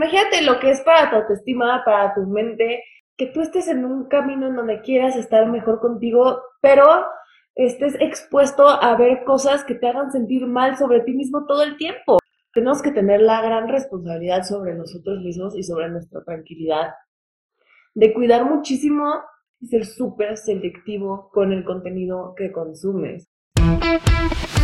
Imagínate lo que es para tu autoestima, para tu mente, que tú estés en un camino en donde quieras estar mejor contigo, pero estés expuesto a ver cosas que te hagan sentir mal sobre ti mismo todo el tiempo. Tenemos que tener la gran responsabilidad sobre nosotros mismos y sobre nuestra tranquilidad, de cuidar muchísimo y ser súper selectivo con el contenido que consumes.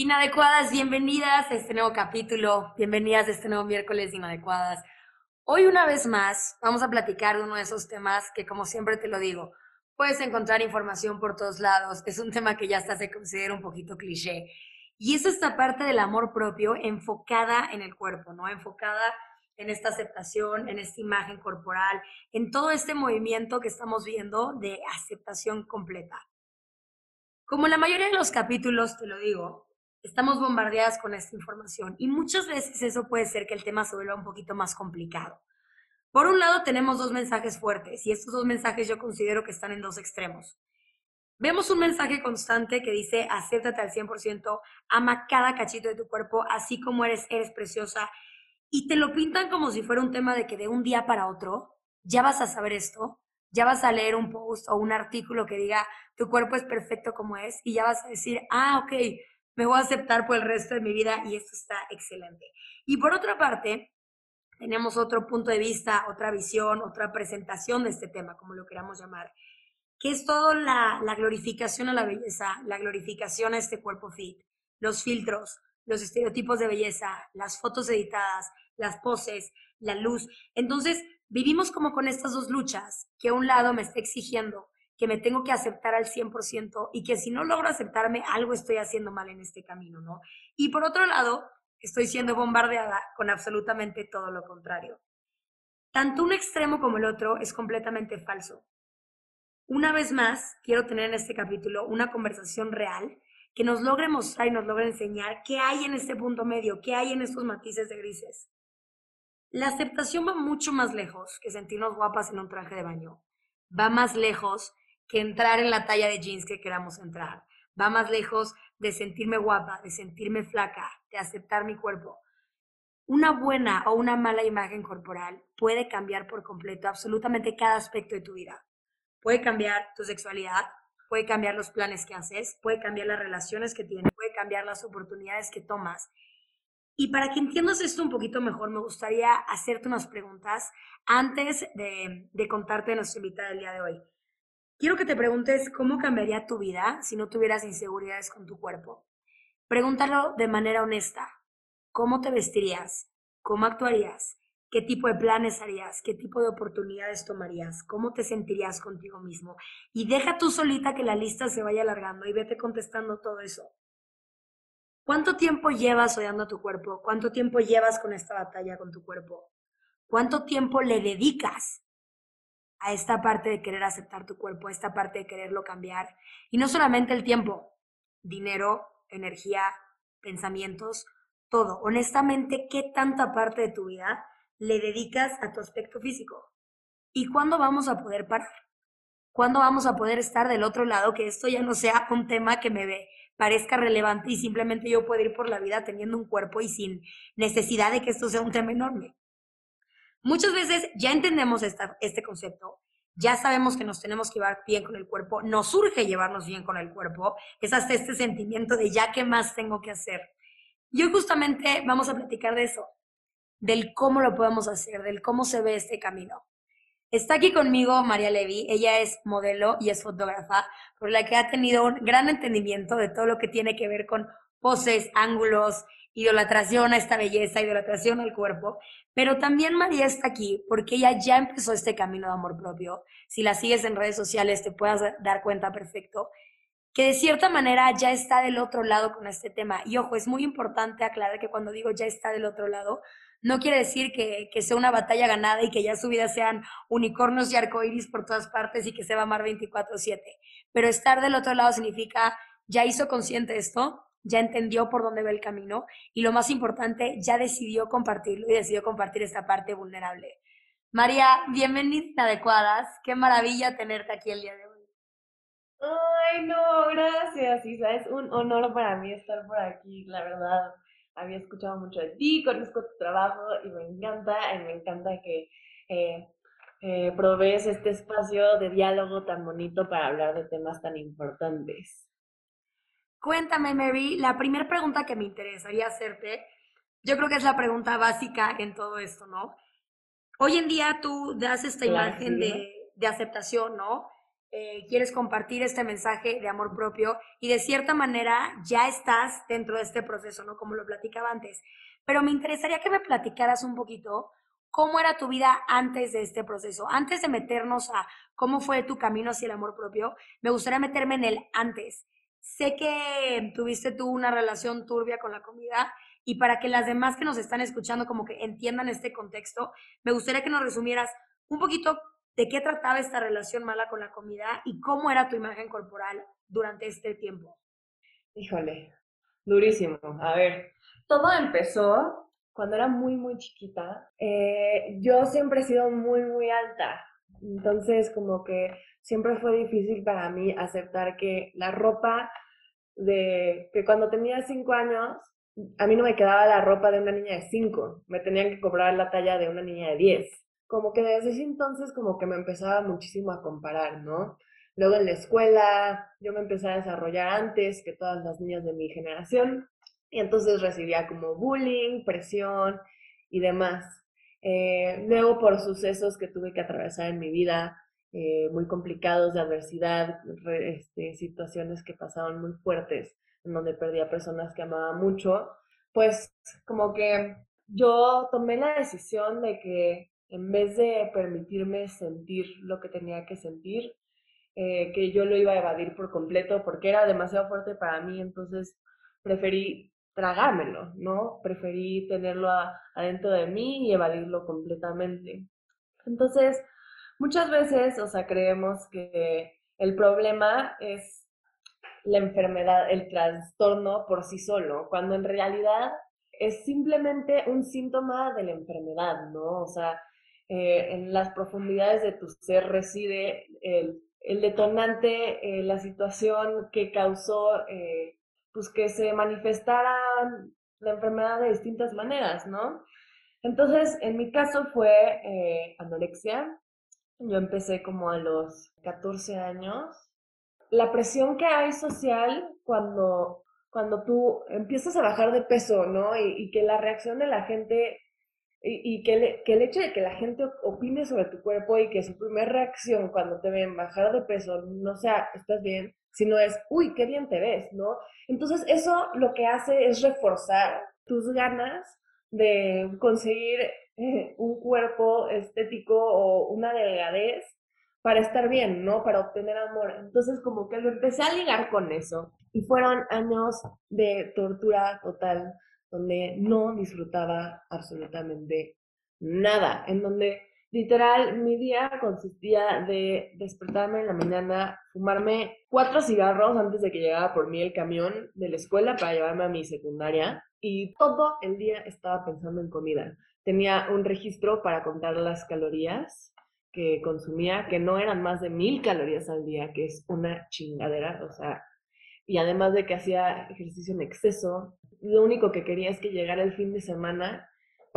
Inadecuadas, bienvenidas a este nuevo capítulo, bienvenidas a este nuevo miércoles de Inadecuadas. Hoy una vez más vamos a platicar de uno de esos temas que como siempre te lo digo, puedes encontrar información por todos lados, es un tema que ya hasta se considera un poquito cliché. Y es esta parte del amor propio enfocada en el cuerpo, ¿no? Enfocada en esta aceptación, en esta imagen corporal, en todo este movimiento que estamos viendo de aceptación completa. Como la mayoría de los capítulos, te lo digo, estamos bombardeadas con esta información y muchas veces eso puede ser que el tema se vuelva un poquito más complicado. Por un lado tenemos dos mensajes fuertes y estos dos mensajes yo considero que están en dos extremos. Vemos un mensaje constante que dice acéptate al 100%, ama cada cachito de tu cuerpo, así como eres, eres preciosa, y te lo pintan como si fuera un tema de que de un día para otro ya vas a saber esto, ya vas a leer un post o un artículo que diga tu cuerpo es perfecto como es y ya vas a decir, ah, ok, me voy a aceptar por el resto de mi vida y esto está excelente. Y por otra parte, tenemos otro punto de vista, otra visión, otra presentación de este tema, como lo queramos llamar, que es toda la, la glorificación a la belleza, la glorificación a este cuerpo fit, los filtros, los estereotipos de belleza, las fotos editadas, las poses, la luz. Entonces, vivimos como con estas dos luchas, que un lado me está exigiendo que me tengo que aceptar al 100% y que si no logro aceptarme, algo estoy haciendo mal en este camino, ¿no? Y por otro lado, estoy siendo bombardeada con absolutamente todo lo contrario. Tanto un extremo como el otro es completamente falso. Una vez más, quiero tener en este capítulo una conversación real que nos logre mostrar y nos logre enseñar qué hay en este punto medio, qué hay en estos matices de grises. La aceptación va mucho más lejos que sentirnos guapas en un traje de baño. Va más lejos que entrar en la talla de jeans que queramos entrar. Va más lejos de sentirme guapa, de sentirme flaca, de aceptar mi cuerpo. Una buena o una mala imagen corporal puede cambiar por completo absolutamente cada aspecto de tu vida. Puede cambiar tu sexualidad, puede cambiar los planes que haces, puede cambiar las relaciones que tienes, puede cambiar las oportunidades que tomas. Y para que entiendas esto un poquito mejor, me gustaría hacerte unas preguntas antes de, de contarte nuestra invitada del día de hoy. Quiero que te preguntes cómo cambiaría tu vida si no tuvieras inseguridades con tu cuerpo. Pregúntalo de manera honesta. ¿Cómo te vestirías? ¿Cómo actuarías? ¿Qué tipo de planes harías? ¿Qué tipo de oportunidades tomarías? ¿Cómo te sentirías contigo mismo? Y deja tú solita que la lista se vaya alargando y vete contestando todo eso. ¿Cuánto tiempo llevas odiando a tu cuerpo? ¿Cuánto tiempo llevas con esta batalla con tu cuerpo? ¿Cuánto tiempo le dedicas a esta parte de querer aceptar tu cuerpo, a esta parte de quererlo cambiar. Y no solamente el tiempo, dinero, energía, pensamientos, todo. Honestamente, ¿qué tanta parte de tu vida le dedicas a tu aspecto físico? ¿Y cuándo vamos a poder parar? ¿Cuándo vamos a poder estar del otro lado? Que esto ya no sea un tema que me ve, parezca relevante y simplemente yo pueda ir por la vida teniendo un cuerpo y sin necesidad de que esto sea un tema enorme. Muchas veces ya entendemos este concepto, ya sabemos que nos tenemos que llevar bien con el cuerpo, nos surge llevarnos bien con el cuerpo, es hasta este sentimiento de ya qué más tengo que hacer. Y hoy justamente vamos a platicar de eso, del cómo lo podemos hacer, del cómo se ve este camino. Está aquí conmigo María Levy, ella es modelo y es fotógrafa, por la que ha tenido un gran entendimiento de todo lo que tiene que ver con poses, ángulos, idolatración a esta belleza, idolatración al cuerpo, pero también María está aquí porque ella ya empezó este camino de amor propio. Si la sigues en redes sociales te puedas dar cuenta perfecto que de cierta manera ya está del otro lado con este tema. Y ojo, es muy importante aclarar que cuando digo ya está del otro lado, no quiere decir que, que, sea una batalla ganada y que ya su vida sean unicornios y arcoíris por todas partes y que se va a amar 24/7. Pero estar del otro lado significa, ya hizo consciente esto, ya entendió por dónde va el camino y lo más importante, ya decidió compartirlo y decidió compartir esta parte vulnerable. María, bienvenida Adecuadas. Qué maravilla tenerte aquí el día de hoy. Ay, no, gracias, Isa. Es un honor para mí estar por aquí, la verdad había escuchado mucho de ti, conozco tu trabajo y me encanta, y me encanta que eh, eh, provees este espacio de diálogo tan bonito para hablar de temas tan importantes. Cuéntame, Mary, la primera pregunta que me interesaría hacerte, yo creo que es la pregunta básica en todo esto, ¿no? Hoy en día tú das esta imagen de, de aceptación, ¿no? Eh, quieres compartir este mensaje de amor propio y de cierta manera ya estás dentro de este proceso, ¿no? Como lo platicaba antes. Pero me interesaría que me platicaras un poquito cómo era tu vida antes de este proceso. Antes de meternos a cómo fue tu camino hacia el amor propio, me gustaría meterme en el antes. Sé que tuviste tú una relación turbia con la comida y para que las demás que nos están escuchando como que entiendan este contexto, me gustaría que nos resumieras un poquito de qué trataba esta relación mala con la comida y cómo era tu imagen corporal durante este tiempo. Híjole, durísimo. A ver, todo empezó cuando era muy, muy chiquita. Eh, yo siempre he sido muy, muy alta. Entonces, como que siempre fue difícil para mí aceptar que la ropa de que cuando tenía cinco años, a mí no me quedaba la ropa de una niña de cinco, me tenían que cobrar la talla de una niña de diez como que desde ese entonces como que me empezaba muchísimo a comparar, ¿no? Luego en la escuela yo me empecé a desarrollar antes que todas las niñas de mi generación y entonces recibía como bullying, presión y demás. Eh, luego por sucesos que tuve que atravesar en mi vida, eh, muy complicados de adversidad, este, situaciones que pasaban muy fuertes, en donde perdí a personas que amaba mucho, pues como que yo tomé la decisión de que en vez de permitirme sentir lo que tenía que sentir, eh, que yo lo iba a evadir por completo porque era demasiado fuerte para mí, entonces preferí tragármelo, ¿no? Preferí tenerlo adentro de mí y evadirlo completamente. Entonces, muchas veces, o sea, creemos que el problema es la enfermedad, el trastorno por sí solo, cuando en realidad es simplemente un síntoma de la enfermedad, ¿no? O sea, eh, en las profundidades de tu ser reside el, detonante, eh, la situación que causó eh, pues que se manifestara la enfermedad de distintas maneras, ¿no? Entonces, en mi caso fue anorexia. Yo empecé como a los 14 años. La presión que hay social cuando, cuando tú empiezas a bajar de peso, ¿no? y que la reacción de la gente y, que, el hecho de que la gente opine sobre tu cuerpo y que su primera reacción cuando te ven bajar de peso no sea, estás bien, sino es, uy, qué bien te ves, ¿no? Entonces eso lo que hace es reforzar tus ganas de conseguir eh, un cuerpo estético o una delgadez para estar bien, ¿no? Para obtener amor. Entonces como que lo empecé a ligar con eso. Y fueron años de tortura total donde no disfrutaba absolutamente nada, en donde literal mi día consistía de despertarme en la mañana, fumarme cuatro cigarros antes de que llegara por mí el camión de la escuela para llevarme a mi secundaria y todo el día estaba pensando en comida. Tenía un registro para contar las calorías que consumía, que no eran más de mil calorías al día, que es una chingadera, o sea, y además de que hacía ejercicio en exceso, lo único que quería es que llegara el fin de semana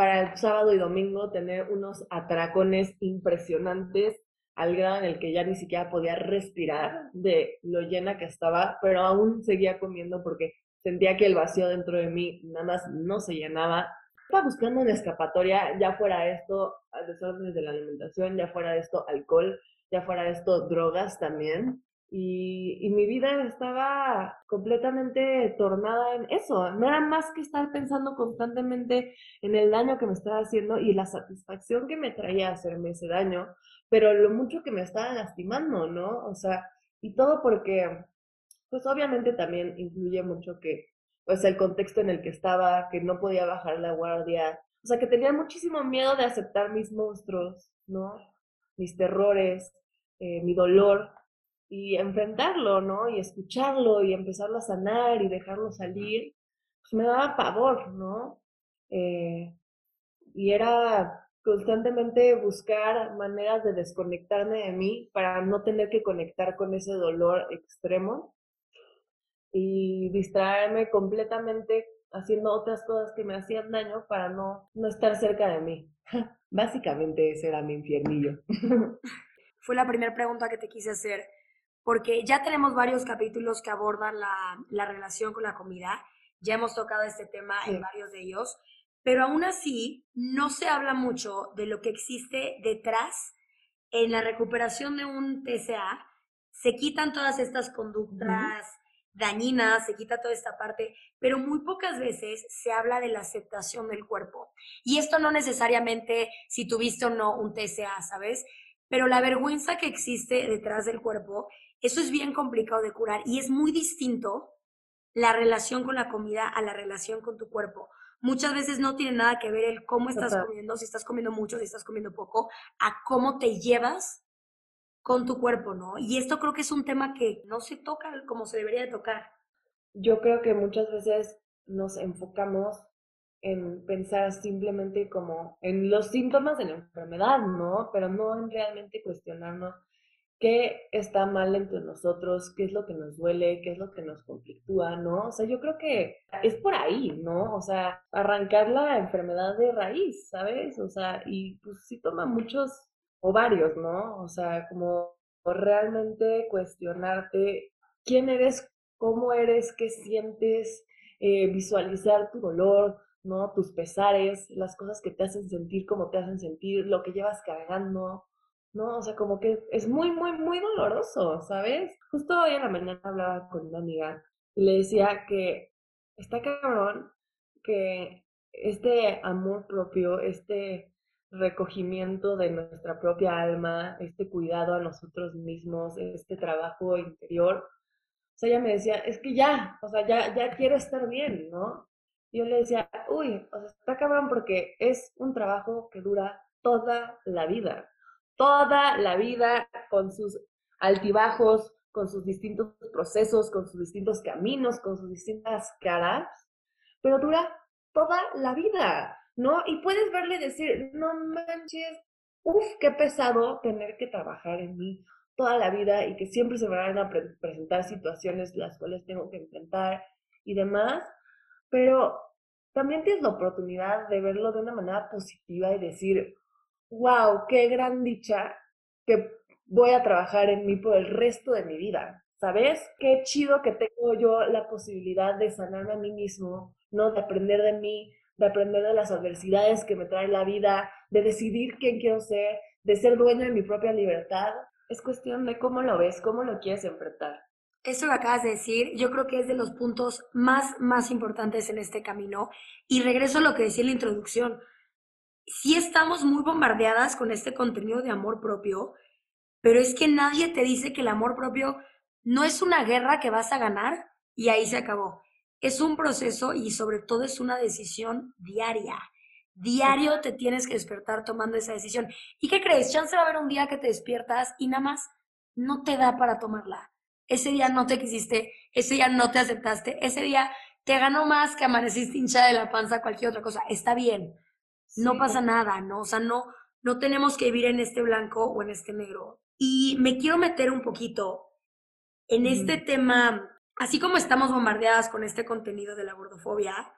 para el sábado y domingo tener unos atracones impresionantes al grado en el que ya ni siquiera podía respirar de lo llena que estaba, pero aún seguía comiendo porque sentía que el vacío dentro de mí nada más no se llenaba. Estaba buscando una escapatoria, ya fuera esto desórdenes de la alimentación, ya fuera esto alcohol, ya fuera esto drogas también y, mi vida estaba completamente tornada en eso. No era más que estar pensando constantemente en el daño que me estaba haciendo y la satisfacción que me traía hacerme ese daño, pero lo mucho que me estaba lastimando, ¿no? O sea, y todo porque, pues obviamente también influye mucho que, pues el contexto en el que estaba, que no podía bajar la guardia, O sea, que tenía muchísimo miedo de aceptar mis monstruos, ¿no? Mis terrores, eh, mi dolor, y enfrentarlo, ¿no? Y escucharlo y empezarlo a sanar y dejarlo salir, pues me daba pavor, ¿no? Eh, y era constantemente buscar maneras de desconectarme de mí para no tener que conectar con ese dolor extremo y distraerme completamente haciendo otras cosas que me hacían daño para no, no estar cerca de mí. Básicamente ese era mi infiernillo. Fue la primera pregunta que te quise hacer, porque ya tenemos varios capítulos que abordan la, la relación con la comida, ya hemos tocado este tema en varios de ellos, pero aún así no se habla mucho de lo que existe detrás en la recuperación de un TCA. Se quitan todas estas conductas dañinas, se quita toda esta parte, pero muy pocas veces se habla de la aceptación del cuerpo. Y esto no necesariamente si tuviste o no un TCA, ¿sabes? Pero la vergüenza que existe detrás del cuerpo, eso es bien complicado de curar y es muy distinto la relación con la comida a la relación con tu cuerpo muchas veces no tiene nada que ver el cómo estás comiendo, si estás comiendo mucho, si estás comiendo poco, a cómo te llevas con tu cuerpo, ¿no? Y esto creo que es un tema que no se toca como se debería de tocar. Yo creo que muchas veces nos enfocamos en pensar simplemente como en los síntomas de la enfermedad, ¿no? Pero no en realmente cuestionarnos qué está mal entre nosotros, qué es lo que nos duele, qué es lo que nos conflictúa, ¿no? O sea, yo creo que es por ahí, ¿no? O sea, arrancar la enfermedad de raíz, ¿sabes? O sea, y pues sí toma muchos o varios, ¿no? O sea, como realmente cuestionarte quién eres, cómo eres, qué sientes, eh, visualizar tu dolor, ¿no? Tus pesares, las cosas que te hacen sentir como te hacen sentir, lo que llevas cargando, ¿no? O sea, como que es muy, muy, muy doloroso, ¿sabes? Justo hoy en la mañana hablaba con una amiga y le decía que está cabrón que este amor propio, este recogimiento de nuestra propia alma, este cuidado a nosotros mismos, este trabajo interior, o sea, ella me decía, es que ya, o sea, ya, ya quiero estar bien, ¿no? yo le decía, uy, o sea, está cabrón porque es un trabajo que dura toda la vida toda la vida con sus altibajos, con sus distintos procesos, con sus distintos caminos, con sus distintas caras, pero dura toda la vida, ¿no? Y puedes verle decir, no manches, uff, qué pesado tener que trabajar en mí toda la vida y que siempre se van a presentar situaciones las cuales tengo que enfrentar y demás, pero también tienes la oportunidad de verlo de una manera positiva y decir, wow, qué gran dicha que voy a trabajar en mí por el resto de mi vida. ¿Sabes? Qué chido que tengo yo la posibilidad de sanarme a mí mismo, ¿no? De aprender de mí, de aprender de las adversidades que me trae la vida, de decidir quién quiero ser, de ser dueño de mi propia libertad. Es cuestión de cómo lo ves, cómo lo quieres enfrentar. Eso que acabas de decir, yo creo que es de los puntos más, más importantes en este camino. Y regreso a lo que decía en la introducción sí estamos muy bombardeadas con este contenido de amor propio, pero es que nadie te dice que el amor propio no es una guerra que vas a ganar y ahí se acabó. Es un proceso y sobre todo es una decisión diaria. Diario te tienes que despertar tomando esa decisión. ¿Y qué crees? Chance va a haber un día que te despiertas y nada más no te da para tomarla. Ese día no te quisiste, ese día no te aceptaste, ese día te ganó más que amaneciste hinchada de la panza, cualquier otra cosa. Está bien no pasa nada, ¿no? O sea, no, no tenemos que vivir en este blanco o en este negro. Y me quiero meter un poquito en este tema, así como estamos bombardeadas con este contenido de la gordofobia,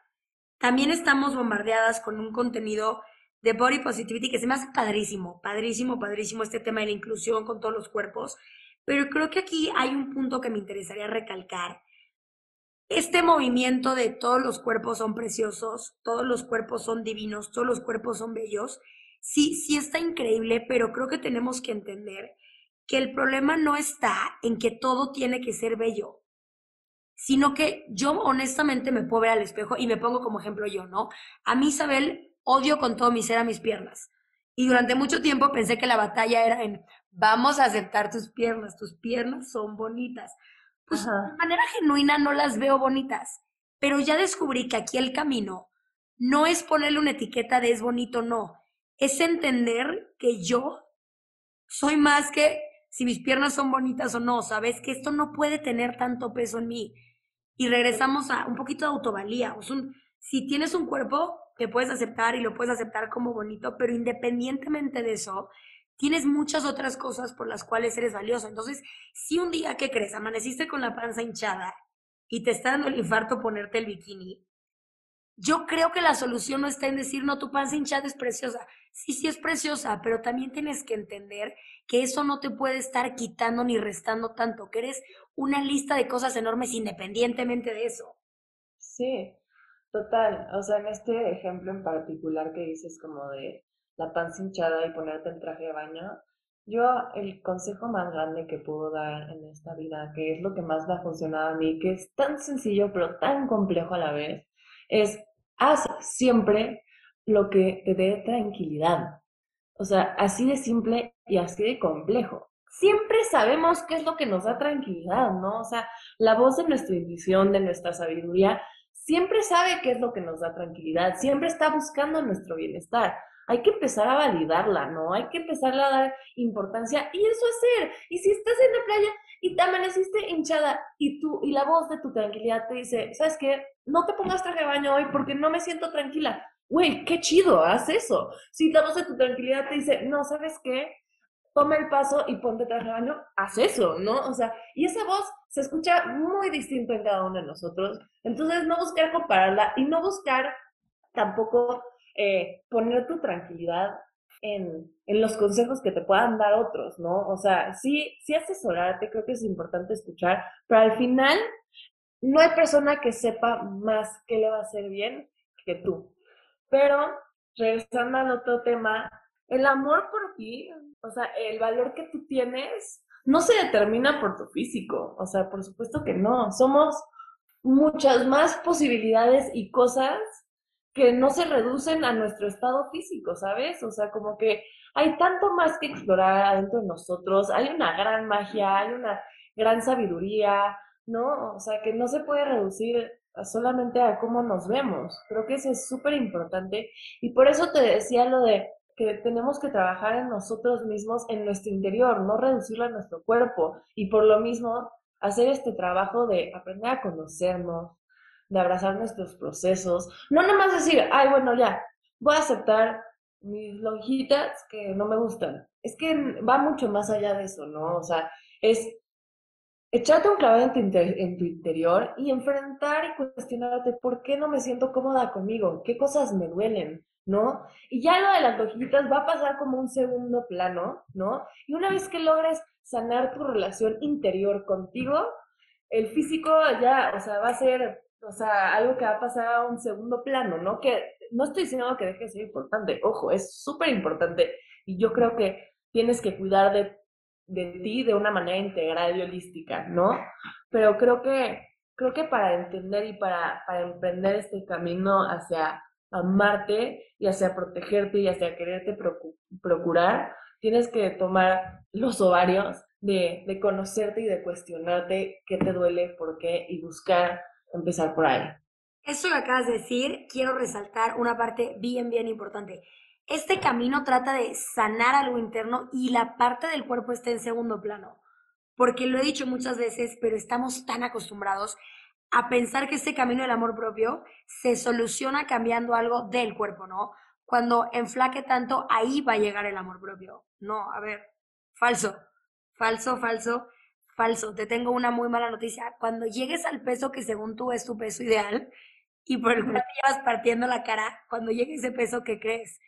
también estamos bombardeadas con un contenido de body positivity que se me hace padrísimo, padrísimo, padrísimo este tema de la inclusión con todos los cuerpos. Pero creo que aquí hay un punto que me interesaría recalcar este movimiento de todos los cuerpos son preciosos, todos los cuerpos son divinos, todos los cuerpos son bellos, sí, sí está increíble, pero creo que tenemos que entender que el problema no está en que todo tiene que ser bello, sino que yo honestamente me puedo ver al espejo y me pongo como ejemplo yo, ¿no? A mí, Isabel, odio con todo mi ser a mis piernas. Y durante mucho tiempo pensé que la batalla era en, vamos a aceptar tus piernas, tus piernas son bonitas pues de manera genuina no las veo bonitas, pero ya descubrí que aquí el camino no es ponerle una etiqueta de es bonito, no. Es entender que yo soy más que si mis piernas son bonitas o no, ¿sabes? Que esto no puede tener tanto peso en mí. Y regresamos a un poquito de autovalía. si tienes un cuerpo, te puedes aceptar y lo puedes aceptar como bonito, pero independientemente de eso, tienes muchas otras cosas por las cuales eres valioso. Entonces, si un día que crees, amaneciste con la panza hinchada y te está dando el infarto ponerte el bikini, yo creo que la solución no está en decir, no, tu panza hinchada es preciosa. Sí, sí es preciosa, pero también tienes que entender que eso no te puede estar quitando ni restando tanto, que eres una lista de cosas enormes independientemente de eso. Sí, total. O sea, en este ejemplo en particular que dices como de la panza hinchada y ponerte el traje de baño, yo el consejo más grande que puedo dar en esta vida, que es lo que más me ha funcionado a mí, que es tan sencillo pero tan complejo a la vez, es haz siempre lo que te dé tranquilidad. O sea, así de simple y así de complejo. Siempre sabemos qué es lo que nos da tranquilidad, ¿no? O sea, la voz de nuestra intuición, de nuestra sabiduría, siempre sabe qué es lo que nos da tranquilidad, siempre está buscando nuestro bienestar. Hay que empezar a validarla, ¿no? Hay que empezar a dar importancia y eso hacer. Y si estás en la playa y te amaneciste hinchada y tú y la voz de tu tranquilidad te dice, ¿sabes qué? No te pongas traje de baño hoy porque no me siento tranquila. Güey, qué chido, haz eso. Si la voz de tu tranquilidad te dice, no, ¿sabes qué? Toma el paso y ponte traje de baño, haz eso, ¿no? O sea, y esa voz se escucha muy distinto en cada uno de nosotros. Entonces, no buscar compararla y no buscar tampoco eh, poner tu tranquilidad en, en, los consejos que te puedan dar otros, ¿no? O sea, sí, sí asesorarte, creo que es importante escuchar, pero al final no hay persona que sepa más qué le va a hacer bien que tú. Pero, regresando al otro tema, el amor por ti, o sea, el valor que tú tienes, no se determina por tu físico, o sea, por supuesto que no, somos muchas más posibilidades y cosas que no se reducen a nuestro estado físico, ¿sabes? O sea, como que hay tanto más que explorar adentro de nosotros, hay una gran magia, hay una gran sabiduría, ¿no? O sea, que no se puede reducir solamente a cómo nos vemos. Creo que eso es súper importante y por eso te decía lo de que tenemos que trabajar en nosotros mismos, en nuestro interior, no reducirlo a nuestro cuerpo y por lo mismo hacer este trabajo de aprender a conocernos, de abrazar nuestros procesos, no nomás decir, ay, bueno, ya, voy a aceptar mis lonjitas que no me gustan. Es que va mucho más allá de eso, ¿no? O sea, es echarte un clavado en tu, en tu interior y enfrentar y cuestionarte por qué no me siento cómoda conmigo, qué cosas me duelen, ¿no? Y ya lo de las lonjitas va a pasar como un segundo plano, ¿no? Y una vez que logres sanar tu relación interior contigo, el físico ya, o sea, va a ser o sea, algo que va a pasar a un segundo plano, ¿no? Que no estoy diciendo que deje de ser importante, ojo, es súper importante y yo creo que tienes que cuidar de, de ti de una manera integral y holística, ¿no? Pero creo que, creo que para entender y para, para emprender este camino hacia amarte y hacia protegerte y hacia quererte procurar, tienes que tomar los ovarios de, de conocerte y de cuestionarte qué te duele, por qué y buscar empezar por ahí. Eso que acabas de decir, quiero resaltar una parte bien, bien importante. Este camino trata de sanar algo interno y la parte del cuerpo está en segundo plano. Porque lo he dicho muchas veces, pero estamos tan acostumbrados a pensar que este camino del amor propio se soluciona cambiando algo del cuerpo, ¿no? Cuando enflaque tanto, ahí va a llegar el amor propio. No, a ver, falso, falso, falso falso. Te tengo una muy mala noticia. Cuando llegues al peso que según tú es tu peso ideal y por el cual te llevas partiendo la cara, cuando llegue ese peso que crees,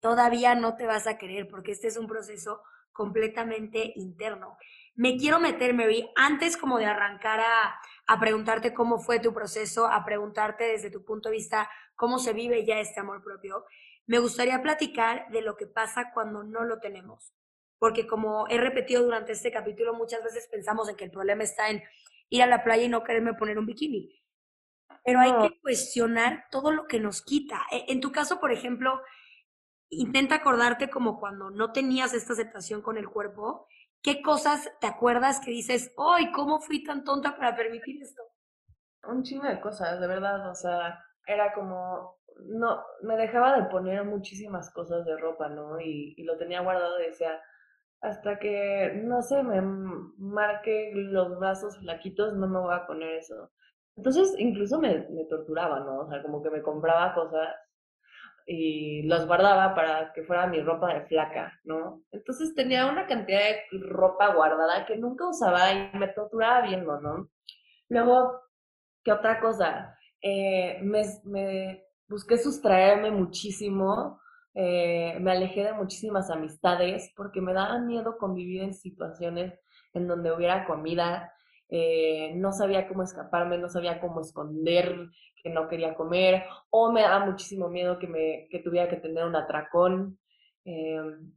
todavía no te vas a querer porque este es un proceso completamente interno. Me quiero meter, Mary, antes como de arrancar a, a preguntarte cómo fue tu proceso, a preguntarte desde tu punto de vista cómo se vive ya este amor propio, me gustaría platicar de lo que pasa cuando no lo tenemos porque como he repetido durante este capítulo, muchas veces pensamos en que el problema está en ir a la playa y no quererme poner un bikini. Pero hay que cuestionar todo lo que nos quita. E, en tu caso, por ejemplo, intenta acordarte como cuando no tenías esta aceptación con el cuerpo, ¿qué cosas te acuerdas que dices, ¡ay, cómo fui tan tonta para permitir esto! Un chingo de cosas, de verdad, o sea, era como no, me dejaba de poner muchísimas cosas de ropa, ¿no? Y, y lo tenía guardado y decía, hasta que, no sé, me marque los brazos flaquitos, no me voy a poner eso. Entonces, incluso me, torturaba, ¿no? O sea, como que me compraba cosas y las guardaba para que fuera mi ropa de flaca, ¿no? Entonces tenía una cantidad de ropa guardada que nunca usaba y me torturaba viendo, ¿no? Luego, ¿qué otra cosa? Eh, me, me, busqué sustraerme muchísimo, eh, me alejé de muchísimas amistades porque me daba miedo convivir en situaciones en donde hubiera comida, eh, no sabía cómo escaparme, no sabía cómo esconder que no quería comer, o me daba muchísimo miedo que, me, que tuviera que tener un atracón. Em,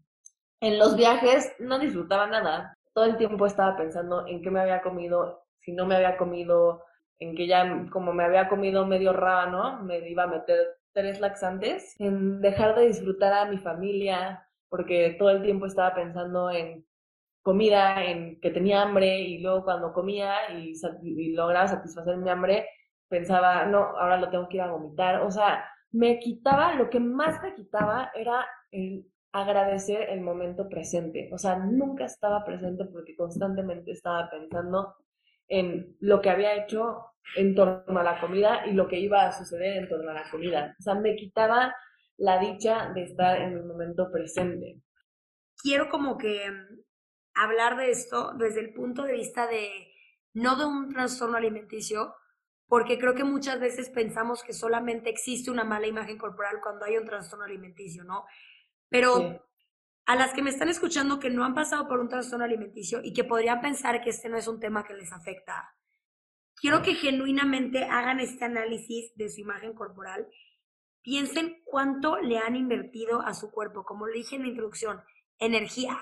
en los viajes no disfrutaba nada, todo el tiempo estaba pensando en qué me había comido, si no me había comido, en que ya como me había comido medio rábano, me iba a meter tres laxantes, en dejar de disfrutar a mi familia, porque todo el tiempo estaba pensando en comida, en que tenía hambre y luego cuando comía y, lograba satisfacer mi hambre, pensaba, no, ahora lo tengo que ir a vomitar. O sea, me quitaba, lo que más me quitaba era el agradecer el momento presente. O sea, nunca estaba presente porque constantemente estaba pensando en lo que había hecho en torno a la comida y lo que iba a suceder en torno a la comida. O sea, me quitaba la dicha de estar en el momento presente. Quiero como que hablar de esto desde el punto de vista de no de un trastorno alimenticio, porque creo que muchas veces pensamos que solamente existe una mala imagen corporal cuando hay un trastorno alimenticio, ¿no? Pero a las que me están escuchando que no han pasado por un trastorno alimenticio y que podrían pensar que este no es un tema que les afecta, quiero que genuinamente hagan este análisis de su imagen corporal. Piensen cuánto le han invertido a su cuerpo, como le dije en la introducción, energía,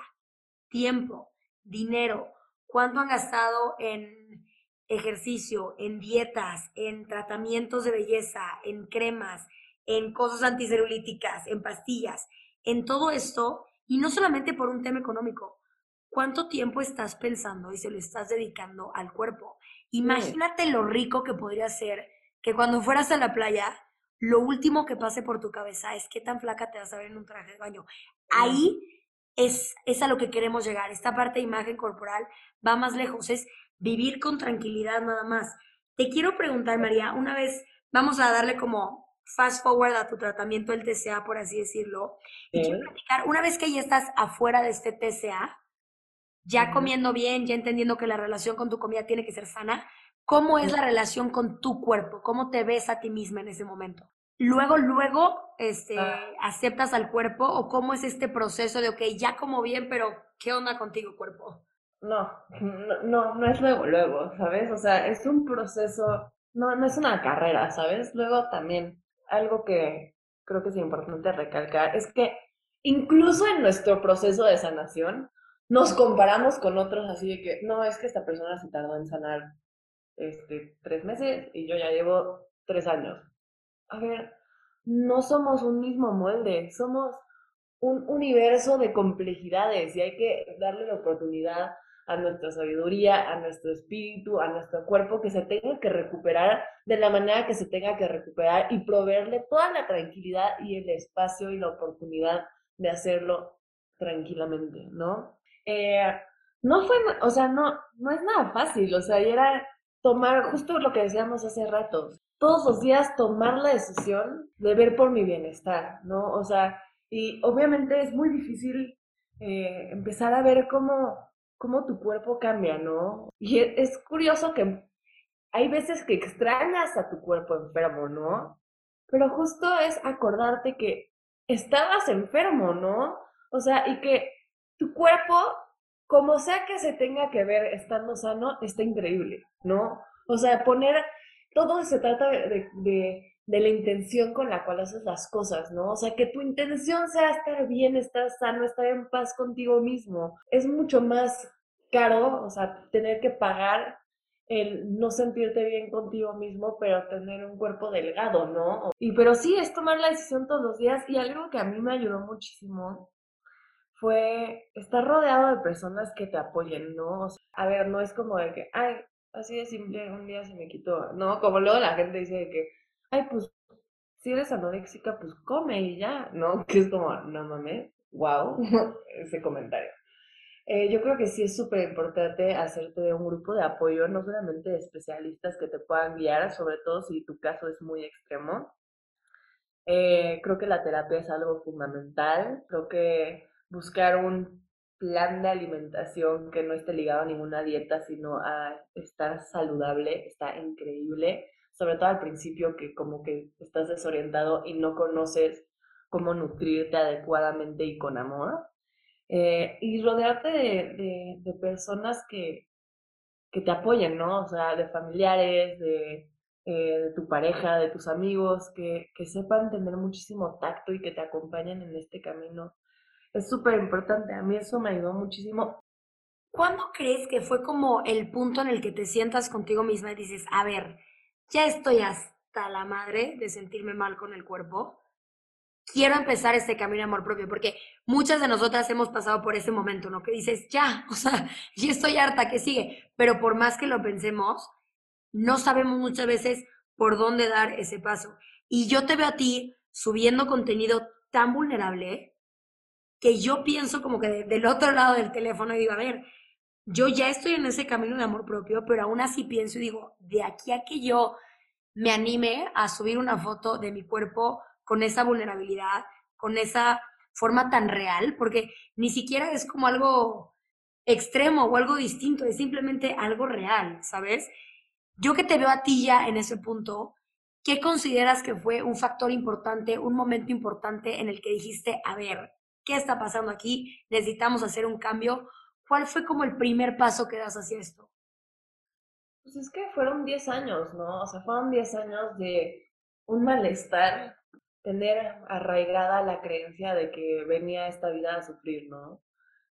tiempo, dinero, cuánto han gastado en ejercicio, en dietas, en tratamientos de belleza, en cremas, en cosas anticelulíticas, en pastillas, en todo esto, y no solamente por un tema económico. ¿Cuánto tiempo estás pensando y se lo estás dedicando al cuerpo? Imagínate lo rico que podría ser que cuando fueras a la playa, lo último que pase por tu cabeza es qué tan flaca te vas a ver en un traje de baño. Ahí es, es a lo que queremos llegar. Esta parte de imagen corporal va más lejos, es vivir con tranquilidad nada más. Te quiero preguntar, María, una vez vamos a darle como fast forward a tu tratamiento del TCA, por así decirlo. Y quiero platicar, una vez que ya estás afuera de este TCA, ya comiendo bien, ya entendiendo que la relación con tu comida tiene que ser sana, ¿cómo es la relación con tu cuerpo? ¿Cómo te ves a ti misma en ese momento? luego, luego, este, ah. aceptas al cuerpo o cómo es este proceso de, ok, ya como bien, pero ¿qué onda contigo, cuerpo? No, no, no, es luego, luego, ¿sabes? O sea, es un proceso, no, no es una carrera, ¿sabes? Luego también, algo que creo que es importante recalcar es que incluso en nuestro proceso de sanación, nos comparamos con otros así de que, no, es que esta persona se tardó en sanar este, tres meses y yo ya llevo tres años a ver, no somos un mismo molde, somos un universo de complejidades y hay que darle la oportunidad a nuestra sabiduría, a nuestro espíritu, a nuestro cuerpo que se tenga que recuperar de la manera que se tenga que recuperar y proveerle toda la tranquilidad y el espacio y la oportunidad de hacerlo tranquilamente, ¿no? Eh, no fue, o sea, no, no es nada fácil, o sea, era tomar justo lo que decíamos hace rato, todos los días tomar la decisión de ver por mi bienestar, ¿no? O sea, y obviamente es muy difícil eh, empezar a ver cómo, cómo tu cuerpo cambia, ¿no? Y e, es, curioso que hay veces que extrañas a tu cuerpo enfermo, ¿no? Pero justo es acordarte que estabas enfermo, ¿no? O sea, y que tu cuerpo, como sea que se tenga que ver estando sano, está increíble, ¿no? O sea, poner todo se trata de, de, la intención con la cual haces las cosas, ¿no? O sea, que tu intención sea estar bien, estar sano, estar en paz contigo mismo. Es mucho más caro, o sea, tener que pagar el no sentirte bien contigo mismo, pero tener un cuerpo delgado, ¿no? Y pero sí, es tomar la decisión todos los días y algo que a mí me ayudó muchísimo fue estar rodeado de personas que te apoyen, ¿no? O sea, a ver, no es como de que, ay, así de simple, un día se me quitó, ¿no? Como luego la gente dice que, ay, pues si eres anoréxica, pues come y ya, ¿no? Que es como, no mames, wow, ese comentario. Eh, yo creo que sí es súper importante hacerte de un grupo de apoyo, no solamente de especialistas que te puedan guiar, sobre todo si tu caso es muy extremo. Eh, creo que la terapia es algo fundamental. Creo que buscar un plan de alimentación que no esté ligado a ninguna dieta, sino a estar saludable, está increíble. Sobre todo al principio que como que estás desorientado y no conoces cómo nutrirte adecuadamente y con amor. Eh, y rodearte de, personas que, que, te apoyen, ¿no? O sea, de familiares, de, eh, de tu pareja, de tus amigos, que, que, sepan tener muchísimo tacto y que te acompañen en este camino. Es súper importante, a mí eso me ayudó muchísimo. ¿Cuándo crees que fue como el punto en el que te sientas contigo misma y dices, a ver, ya estoy hasta la madre de sentirme mal con el cuerpo? quiero empezar este camino de amor propio, porque muchas de nosotras hemos pasado por ese momento, ¿no? Que dices, ya, o sea, ya estoy harta, que sigue? Pero por más que lo pensemos, no sabemos muchas veces por dónde dar ese paso. Y yo te veo a ti subiendo contenido tan vulnerable que yo pienso como que del otro lado del teléfono y digo, a ver, yo ya estoy en ese camino de amor propio, pero aún así pienso y digo, de aquí a que yo me anime a subir una foto de mi cuerpo con esa vulnerabilidad, con esa forma tan real, porque ni siquiera es como algo extremo o algo distinto, es simplemente algo real, ¿sabes? Yo que te veo a ti ya en ese punto, ¿qué consideras que fue un factor importante, un momento importante en el que dijiste, a ver, ¿qué está pasando aquí? Necesitamos hacer un cambio. ¿Cuál fue como el primer paso que das hacia esto? Pues es que fueron 10 años, ¿no? O sea, fueron 10 años de un malestar tener arraigada la creencia de que venía esta vida a sufrir, ¿no?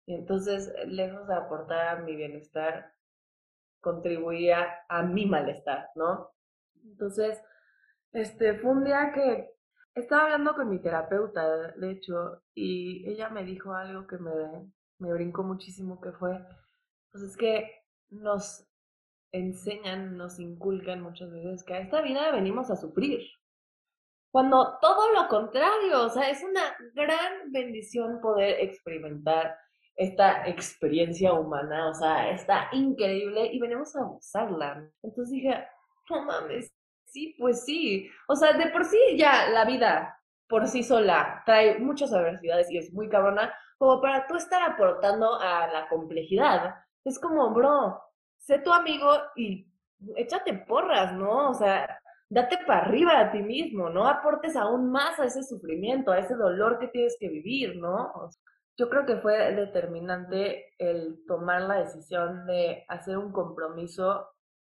Y entonces, lejos de aportar a mi bienestar, contribuía a mi malestar, ¿no? Entonces, este, fue un día que estaba hablando con mi terapeuta, de hecho, y ella me dijo algo que me, me brincó muchísimo, que fue, pues es que nos enseñan, nos inculcan muchas veces que a esta vida venimos a sufrir, cuando todo lo contrario, o sea, es una gran bendición poder experimentar esta experiencia humana, o sea, está increíble y venimos a usarla. Entonces dije, no mames, sí, pues sí. O sea, de por sí ya la vida por sí sola trae muchas adversidades y es muy cabrona, como para tú estar aportando a la complejidad. Es como, bro, sé tu amigo y échate porras, ¿no? O sea, date para arriba a ti mismo, no aportes aún más a ese sufrimiento, a ese dolor que tienes que vivir, ¿no? Yo creo que fue determinante el tomar la decisión de hacer un compromiso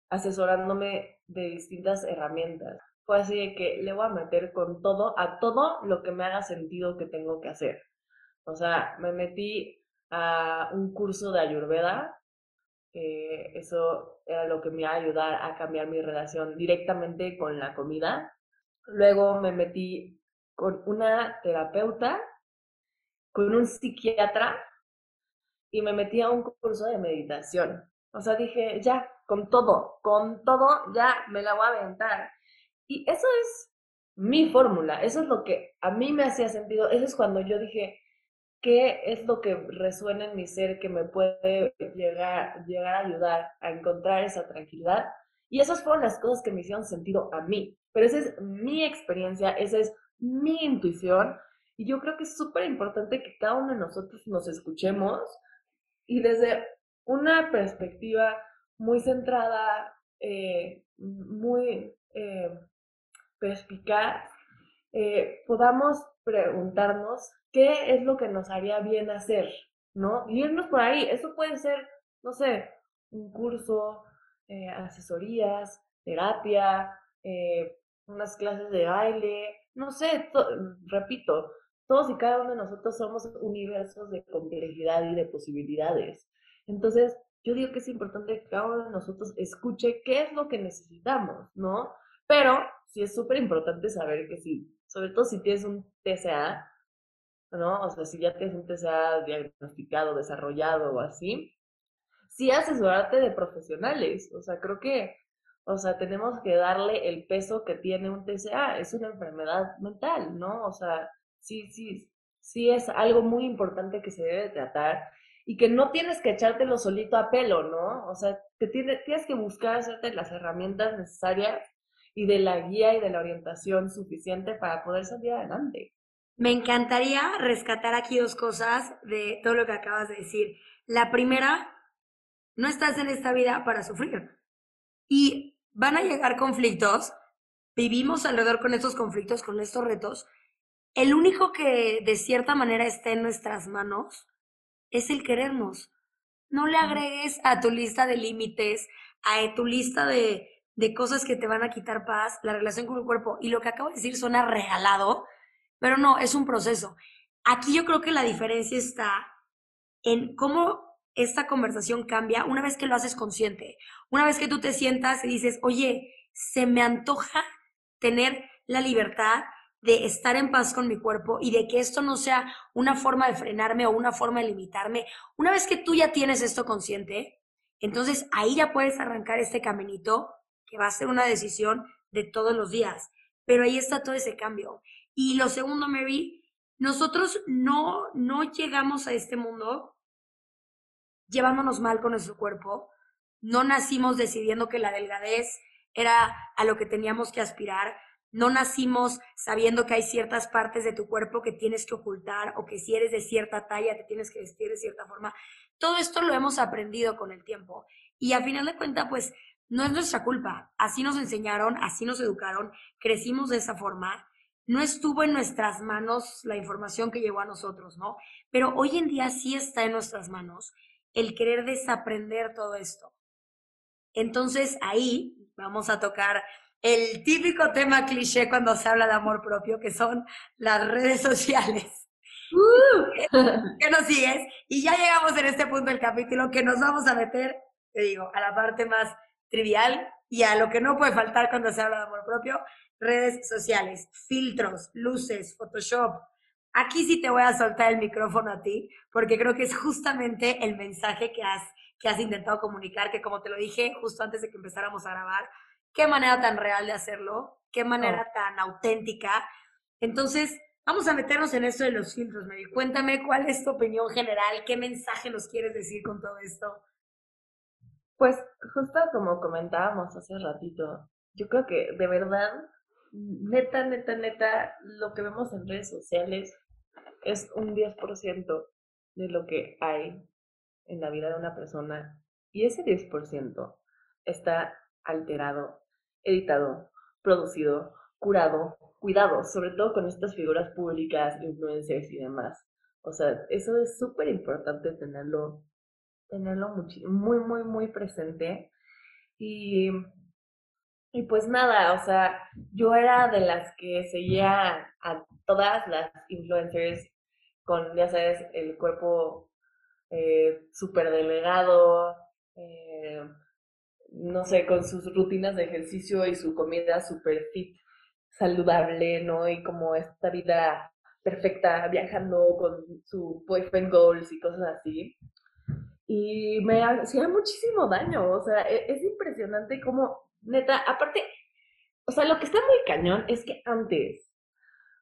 asesorándome de distintas herramientas. Fue así de que le voy a meter con todo, a todo lo que me haga sentido que tengo que hacer. O sea, me metí a un curso de ayurveda eso era lo que me iba a ayudar a cambiar mi relación directamente con la comida. Luego me metí con una terapeuta, con un psiquiatra y me metí a un curso de meditación. O sea, dije, ya, con todo, con todo, ya me la voy a aventar. Y eso es mi fórmula, eso es lo que a mí me hacía sentido. Eso es cuando yo dije, qué es lo que resuena en mi ser que me puede llegar, llegar a ayudar a encontrar esa tranquilidad. Y esas fueron las cosas que me hicieron sentido a mí. Pero esa es mi experiencia, esa es mi intuición. Y yo creo que es súper importante que cada uno de nosotros nos escuchemos y desde una perspectiva muy centrada, eh, muy eh, perspicaz, eh, podamos preguntarnos qué es lo que nos haría bien hacer, ¿no? Y irnos por ahí. Eso puede ser, no sé, un curso, eh, asesorías, terapia, eh, unas clases de baile, no sé, repito, todos y cada uno de nosotros somos universos de complejidad y de posibilidades. Entonces, yo digo que es importante que cada uno de nosotros escuche qué es lo que necesitamos, ¿no? Pero sí es súper importante saber que sí, sobre todo si tienes un TCA, ¿no? O sea, si ya tienes un TCA diagnosticado, desarrollado o así, sí asesorarte de profesionales. O sea, creo que O sea, tenemos que darle el peso que tiene un TCA. Es una enfermedad mental, ¿no? O sea, sí, sí, sí es algo muy importante que se debe tratar y que no tienes que echártelo solito a pelo, ¿no? O sea, te tienes, tienes que buscar hacerte las herramientas necesarias y de la guía y de la orientación suficiente para poder salir adelante. Me encantaría rescatar aquí dos cosas de todo lo que acabas de decir. La primera, no estás en esta vida para sufrir. Y van a llegar conflictos, vivimos alrededor con estos conflictos, con estos retos. El único que de cierta manera está en nuestras manos es el querernos. No le agregues a tu lista de límites, a tu lista de, de cosas que te van a quitar paz, la relación con el cuerpo. Y lo que acabo de decir suena regalado, pero no, es un proceso. Aquí yo creo que la diferencia está en cómo esta conversación cambia una vez que lo haces consciente, una vez que tú te sientas y dices, oye, se me antoja tener la libertad de estar en paz con mi cuerpo y de que esto no sea una forma de frenarme o una forma de limitarme. Una vez que tú ya tienes esto consciente, entonces ahí ya puedes arrancar este caminito que va a ser una decisión de todos los días. Pero ahí está todo ese cambio. Y lo segundo, Mary, nosotros no, no llegamos a este mundo llevándonos mal con nuestro cuerpo. No nacimos decidiendo que la delgadez era a lo que teníamos que aspirar. No nacimos sabiendo que hay ciertas partes de tu cuerpo que tienes que ocultar o que si eres de cierta talla te tienes que vestir de cierta forma. Todo esto lo hemos aprendido con el tiempo. Y a final de cuentas, pues no es nuestra culpa. Así nos enseñaron, así nos educaron, crecimos de esa forma. No estuvo en nuestras manos la información que llegó a nosotros, ¿no? Pero hoy en día sí está en nuestras manos el querer desaprender todo esto. Entonces ahí vamos a tocar el típico tema cliché cuando se habla de amor propio, que son las redes sociales. Uh. que nos sigues y ya llegamos en este punto del capítulo que nos vamos a meter, te digo, a la parte más trivial y a lo que no puede faltar cuando se habla de amor propio, redes sociales, filtros, luces, Photoshop. Aquí sí te voy a soltar el micrófono a ti, porque creo que es justamente el mensaje que has, que has intentado comunicar, que como te lo dije justo antes de que empezáramos a grabar, qué manera tan real de hacerlo, qué manera oh. tan auténtica. Entonces, vamos a meternos en esto de los filtros, Mary. Cuéntame cuál es tu opinión general, qué mensaje nos quieres decir con todo esto. Pues justo como comentábamos hace ratito, yo creo que de verdad, neta, neta, neta, lo que vemos en redes sociales es un 10% de lo que hay en la vida de una persona y ese 10% está alterado, editado, producido, curado, cuidado, sobre todo con estas figuras públicas, influencers y demás. O sea, eso es súper importante tenerlo tenerlo muy, muy, muy presente. Y, y pues nada, o sea, yo era de las que seguía a todas las influencers con, ya sabes, el cuerpo eh, súper delegado, eh, no sé, con sus rutinas de ejercicio y su comida súper fit, saludable, ¿no? Y como esta vida perfecta, viajando con su boyfriend goals y cosas así y me hacía muchísimo daño, o sea, e, es, impresionante como, neta, aparte, o sea, lo que está muy cañón es que antes,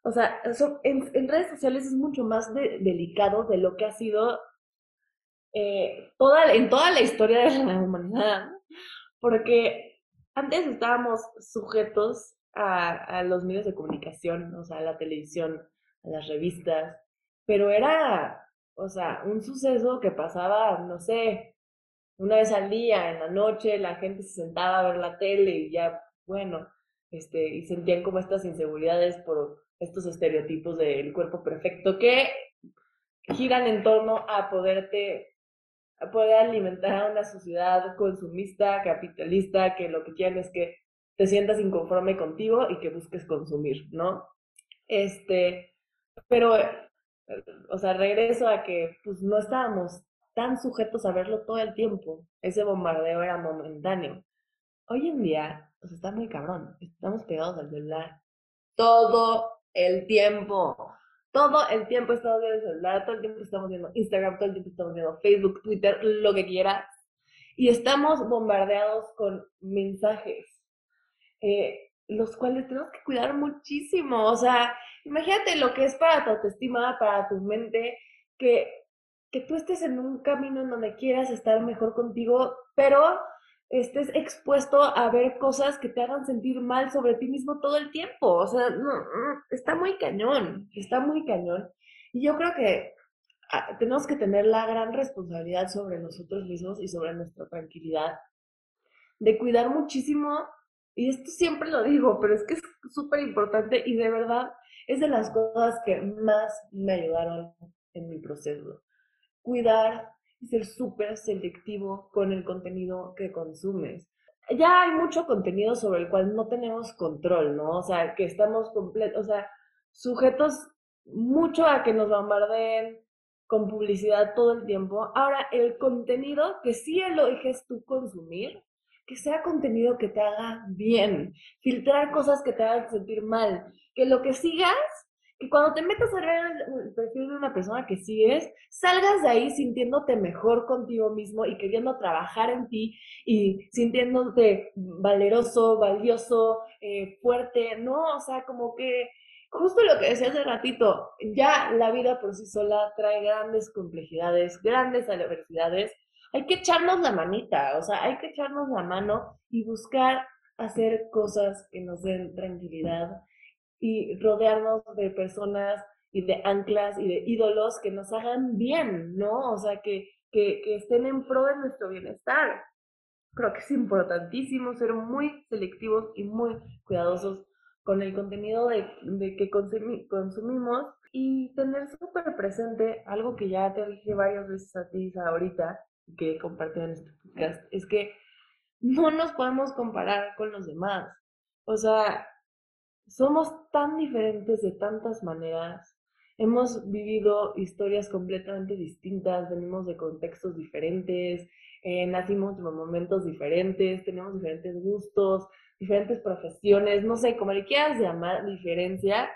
o sea, en, redes sociales es mucho más delicado de lo que ha sido eh, toda, en toda la historia de la humanidad, porque antes estábamos sujetos a los medios de comunicación, o sea, a la televisión, a las revistas, pero era o sea, un suceso que pasaba, no sé, una vez al día, en la noche, la gente se sentaba a ver la tele y ya, bueno, este, y sentían como estas inseguridades por estos estereotipos del cuerpo perfecto que giran en torno a poderte, a poder alimentar a una sociedad consumista, capitalista, que lo que quieren es que te sientas inconforme contigo y que busques consumir, ¿no? Este, pero o sea, regreso a que pues no estábamos tan sujetos a verlo todo el tiempo. Ese bombardeo era momentáneo. Hoy en día, pues está muy cabrón. Estamos pegados al celular todo el tiempo. Todo el tiempo estamos viendo el celular, todo el tiempo estamos viendo Instagram, todo el tiempo estamos viendo Facebook, Twitter, lo que quieras. Y estamos bombardeados con mensajes eh, los cuales tenemos que cuidar muchísimo. O sea, imagínate lo que es para tu autoestima, para tu mente, que, que tú estés en un camino en donde quieras estar mejor contigo, pero estés expuesto a ver cosas que te hagan sentir mal sobre ti mismo todo el tiempo. O sea, está muy cañón, está muy cañón. Y yo creo que ah, tenemos que tener la gran responsabilidad sobre nosotros mismos y sobre nuestra tranquilidad, de cuidar muchísimo, y esto siempre lo digo, pero es que es súper importante y de verdad es de las cosas que más me ayudaron en mi proceso. Cuidar y ser súper selectivo con el contenido que consumes. Ya hay mucho contenido sobre el cual no tenemos control, ¿no? O sea, que estamos o sea, sujetos mucho a que nos bombardeen con publicidad todo el tiempo. Ahora, el contenido que sí eliges tú consumir, que sea contenido que te haga bien, filtrar cosas que te hagan sentir mal, que lo que sigas que cuando te metas a ver el perfil de una persona que sigues, salgas de ahí sintiéndote mejor contigo mismo y queriendo trabajar en ti y sintiéndote valeroso, valioso, eh, fuerte, ¿no? O sea, como que justo lo que decía hace ratito, ya la vida por sí sola trae grandes complejidades, grandes adversidades. Hay que echarnos la manita, o sea, hay que echarnos la mano y buscar hacer cosas que nos den tranquilidad, y rodearnos de personas y de anclas y de ídolos que nos hagan bien, ¿no? O sea, que, que, que estén en pro de nuestro bienestar. Creo que es importantísimo ser muy selectivos y muy cuidadosos con el contenido de, que consumimos y tener súper presente algo que ya te dije varias veces a ti ahorita, que he compartido en este podcast, es que no nos podemos comparar con los demás. O sea, somos tan diferentes de tantas maneras. Hemos vivido historias completamente distintas, venimos de contextos diferentes, eh, nacimos en momentos diferentes, tenemos diferentes gustos, diferentes profesiones, no sé, como le quieras llamar, diferencia.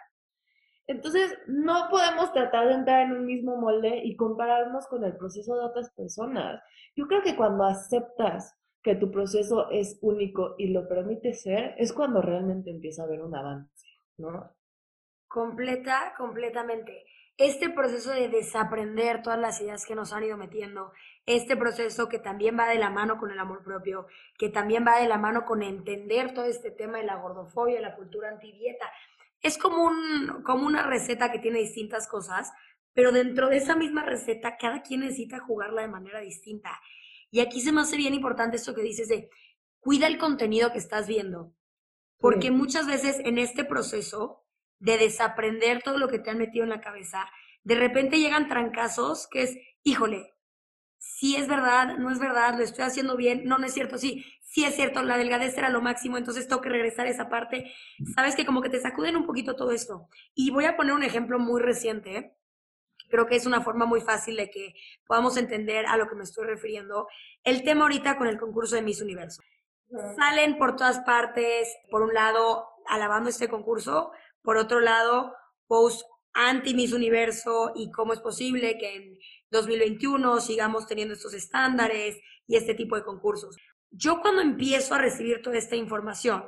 Entonces, no podemos tratar de entrar en un mismo molde y compararnos con el proceso de otras personas. Yo creo que cuando aceptas que tu proceso es único y lo permite ser, es cuando realmente empieza a haber un avance, ¿no? Completa, completamente. Este proceso de desaprender todas las ideas que nos han ido metiendo, este proceso que también va de la mano con el amor propio, que también va de la mano con entender todo este tema de la gordofobia, la cultura antidieta, es como, un, como una receta que tiene distintas cosas, pero dentro de esa misma receta cada quien necesita jugarla de manera distinta. Y aquí se me hace bien importante esto que dices de cuida el contenido que estás viendo, porque muchas veces en este proceso de desaprender todo lo que te han metido en la cabeza, de repente llegan trancazos que es, híjole, si es verdad, no es verdad, lo estoy haciendo bien, no, no es cierto, sí, sí es cierto, la delgadez era lo máximo, entonces tengo que regresar a esa parte. Sabes que como que te sacuden un poquito todo esto. Y voy a poner un ejemplo muy reciente. ¿eh? creo que es una forma muy fácil de que podamos entender a lo que me estoy refiriendo. El tema ahorita con el concurso de Miss Universo. Salen por todas partes, por un lado, alabando este concurso, por otro lado, post anti Miss Universo y cómo es posible que en 2021 sigamos teniendo estos estándares y este tipo de concursos. Yo cuando empiezo a recibir toda esta información,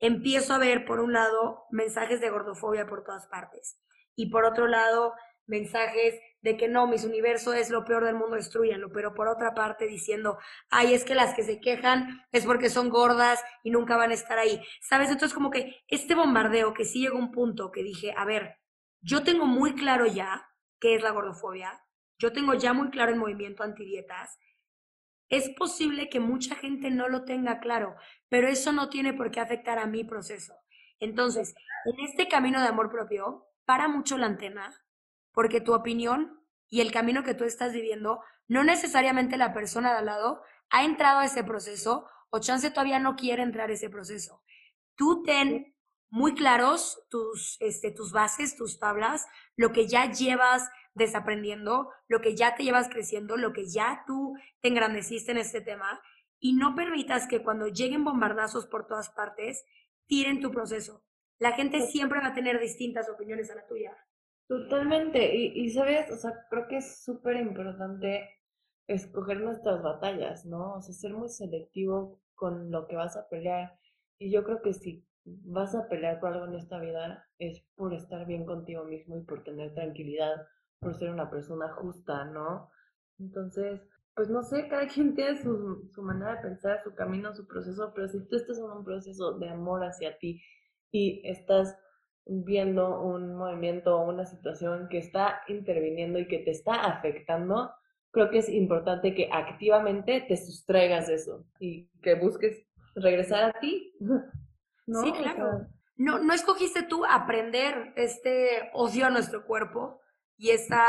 empiezo a ver, por un lado, mensajes de gordofobia por todas partes y por otro lado, mensajes de que no, mis universo es lo peor del mundo, destruyanlo, pero por otra parte diciendo, ay, es que las que se quejan es porque son gordas y nunca van a estar ahí. ¿Sabes? Entonces como que este bombardeo que sí llegó a un punto que dije, a ver, yo tengo muy claro ya qué es la gordofobia, yo tengo ya muy claro el movimiento antidietas, es posible que mucha gente no lo tenga claro, pero eso no tiene por qué afectar a mi proceso. Entonces, en este camino de amor propio, para mucho la antena, porque tu opinión y el camino que tú estás viviendo, no necesariamente la persona de al lado ha entrado a ese proceso o chance todavía no quiere entrar a ese proceso. Tú ten muy claros tus, este, tus bases, tus tablas, lo que ya llevas desaprendiendo, lo que ya te llevas creciendo, lo que ya tú te engrandeciste en este tema y no permitas que cuando lleguen bombardazos por todas partes, tiren tu proceso. La gente siempre va a tener distintas opiniones a la tuya. Totalmente, y, y sabes, o sea, creo que es súper importante escoger nuestras batallas, ¿no? O sea, ser muy selectivo con lo que vas a pelear. Y yo creo que si vas a pelear por algo en esta vida es por estar bien contigo mismo y por tener tranquilidad, por ser una persona justa, ¿no? Entonces, pues no sé, cada quien tiene su, su manera de pensar, su camino, su proceso, pero si tú estás en un proceso de amor hacia ti y estás viendo un movimiento o una situación que está interviniendo y que te está afectando, creo que es importante que activamente te sustraigas de eso y que busques regresar a ti. ¿no? Sí, claro. no, no escogiste tú aprender este odio a nuestro cuerpo y esta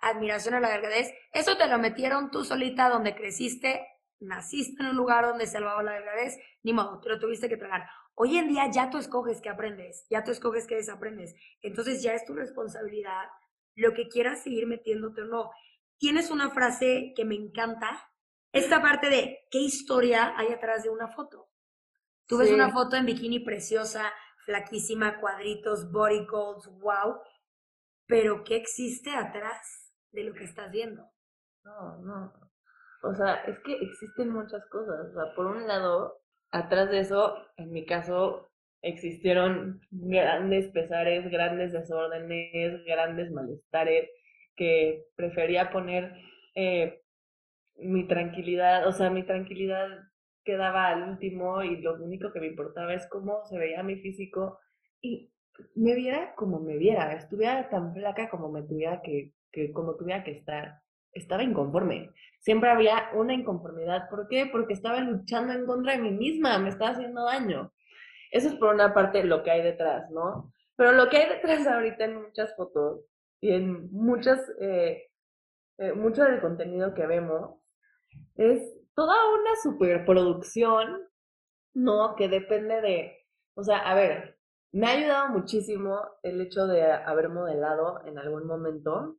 admiración a la delgadez. Eso te lo metieron tú solita donde creciste, naciste en un lugar donde se salvaba la delgadez, ni modo, te lo tuviste que tragar. Hoy en día ya tú escoges qué aprendes, ya tú escoges qué desaprendes. Entonces ya es tu responsabilidad lo que quieras seguir metiéndote o no. Tienes una frase que me encanta, esta parte de qué historia hay atrás de una foto. Tú ves una foto en bikini preciosa, flaquísima, cuadritos, body goals, wow, pero ¿qué existe atrás de lo que estás viendo? No, no. O sea, es que existen muchas cosas. O sea, por un lado, atrás de eso, en mi caso, existieron grandes pesares, grandes desórdenes, grandes malestares, que prefería poner eh, mi tranquilidad, o sea, mi tranquilidad quedaba al último y lo único que me importaba es cómo se veía mi físico y me viera como me viera, estuviera tan flaca como me tuviera que, que como tuviera que estar, estaba inconforme. Siempre había una inconformidad. ¿Por qué? Porque estaba luchando en contra de mí misma, me estaba haciendo daño. Eso es por una parte lo que hay detrás, ¿no? Pero lo que hay detrás ahorita en muchas fotos y en muchas, eh, eh, mucho del contenido que vemos es toda una superproducción, ¿no? Que depende de, o sea, a ver, me ha ayudado muchísimo el hecho de haber modelado en algún momento.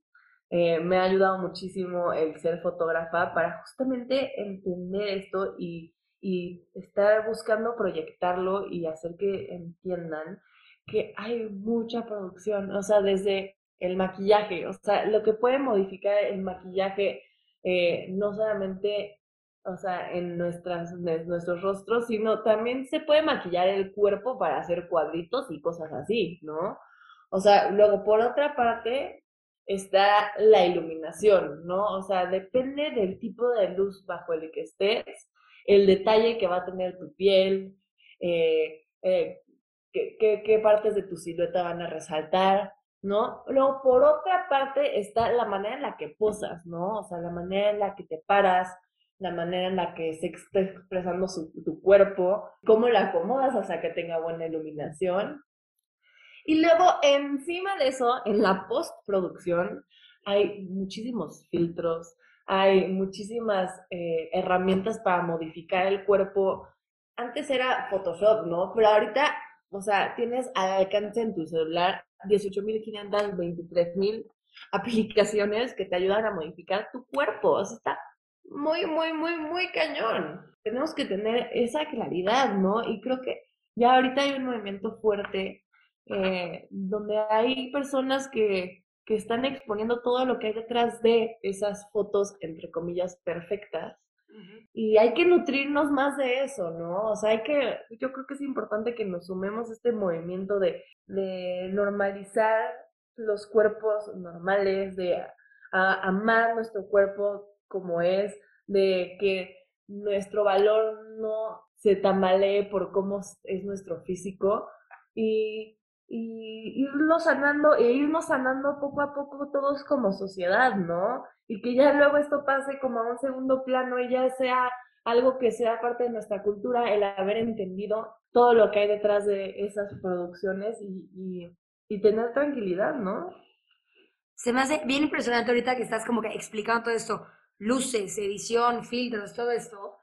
Eh, me ha ayudado muchísimo el ser fotógrafa para justamente entender esto y, y estar buscando proyectarlo y hacer que entiendan que hay mucha producción, o sea, desde el maquillaje, o sea, lo que puede modificar el maquillaje, eh, no solamente o sea, en nuestras, nuestros rostros, sino también se puede maquillar el cuerpo para hacer cuadritos y cosas así, ¿no? O sea, luego por otra parte está la iluminación, ¿no? O sea, depende del tipo de luz bajo el que estés, el detalle que va a tener tu piel, eh, eh, qué, qué partes de tu silueta van a resaltar, ¿no? Luego, por otra parte, está la manera en la que posas, ¿no? O sea, la manera en la que te paras, la manera en la que se está expresando tu cuerpo, cómo la acomodas hasta que tenga buena iluminación. Y luego, encima de eso, en la postproducción, hay muchísimos filtros, hay muchísimas eh, herramientas para modificar el cuerpo. Antes era Photoshop, ¿no? Pero ahorita, o sea, tienes al alcance en tu celular 18.500, 23.000 aplicaciones que te ayudan a modificar tu cuerpo. O sea, está muy, muy, muy, muy cañón. Tenemos que tener esa claridad, ¿no? Y creo que ya ahorita hay un movimiento fuerte eh, donde hay personas que, que están exponiendo todo lo que hay detrás de esas fotos, entre comillas, perfectas. Y hay que nutrirnos más de eso, ¿no? O sea, hay que, yo creo que es importante que nos sumemos a este movimiento de, de normalizar los cuerpos normales, de amar nuestro cuerpo como es, de que nuestro valor no se tambalee por cómo es nuestro físico y, y irnos sanando e irnos sanando poco a poco todos como sociedad, ¿no? Y que ya luego esto pase como a un segundo plano y ya sea algo que sea parte de nuestra cultura, el haber entendido todo lo que hay detrás de esas producciones y, y, y tener tranquilidad, ¿no? Se me hace bien impresionante ahorita que estás como que explicando todo esto luces, edición, filtros, todo esto,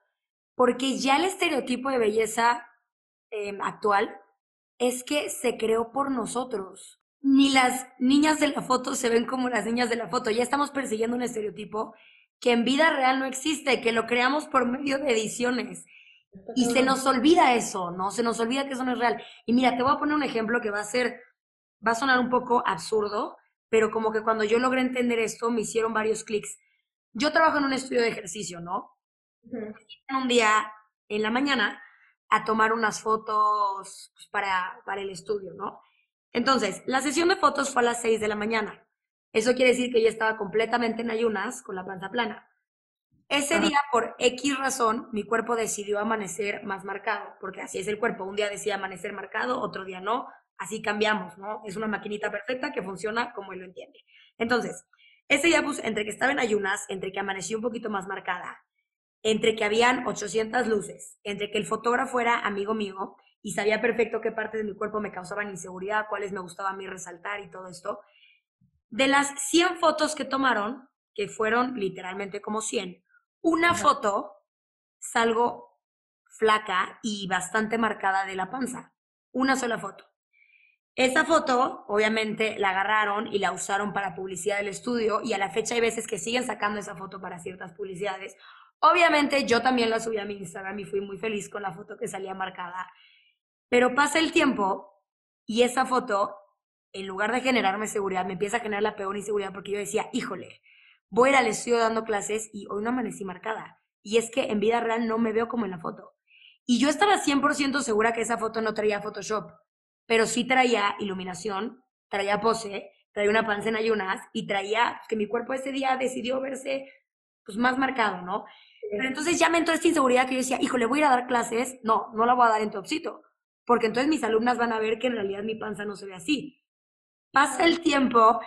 porque ya el estereotipo de belleza em, actual es que se creó por nosotros. Ni las niñas de la foto se ven como las niñas de la foto. Ya estamos persiguiendo un estereotipo que en vida real no existe, que lo creamos por medio de ediciones. Y se nos olvida eso, ¿no? Se nos olvida que eso no es real. Y mira, te voy a poner un ejemplo que va a ser, va a sonar un poco absurdo, pero como que cuando yo logré entender esto, me hicieron varios clics yo trabajo en un estudio de ejercicio, ¿no? Un día en la mañana a tomar unas fotos pues, para, para el estudio, ¿no? Entonces, la sesión de fotos fue a las 6 de la mañana. Eso quiere decir que ella estaba completamente en ayunas con la panza plana. Ese día, por X razón, mi cuerpo decidió amanecer más marcado, porque así es el cuerpo. Un día decide amanecer marcado, otro día no. Así cambiamos, ¿no? Es una maquinita perfecta que funciona como él lo entiende. Entonces, ese día, pues, entre que estaba en ayunas, entre que amaneció un poquito más marcada, entre que habían 800 luces, entre que el fotógrafo era amigo mío y sabía perfecto qué partes de mi cuerpo me causaban inseguridad, cuáles me gustaba a mí resaltar y todo esto, de las 100 fotos que tomaron, que fueron literalmente como 100, una foto salgo flaca y bastante marcada de la panza. Una sola foto. Esa foto, obviamente, la agarraron y la usaron para publicidad del estudio y a la fecha hay veces que siguen sacando esa foto para ciertas publicidades. Obviamente yo también la subí a mi Instagram y fui muy feliz con la foto que salía marcada. Pero pasa el tiempo y esa foto, en lugar de generarme seguridad, me empieza a generar la peor inseguridad porque yo decía, híjole, voy a ir al estudio dando clases y hoy no amanecí marcada. Y es que en vida real no me veo como en la foto. Y yo estaba 100% segura que esa foto no traía Photoshop, pero sí traía iluminación, traía pose, traía una panza en ayunas y traía que mi cuerpo ese día decidió verse pues más marcado, ¿no? Pero entonces ya me entró esta inseguridad que yo decía, híjole, voy a ir a dar clases, no, no la voy a dar en topsito, porque entonces mis alumnas van a ver que en realidad mi panza no se ve así. Pasa el tiempo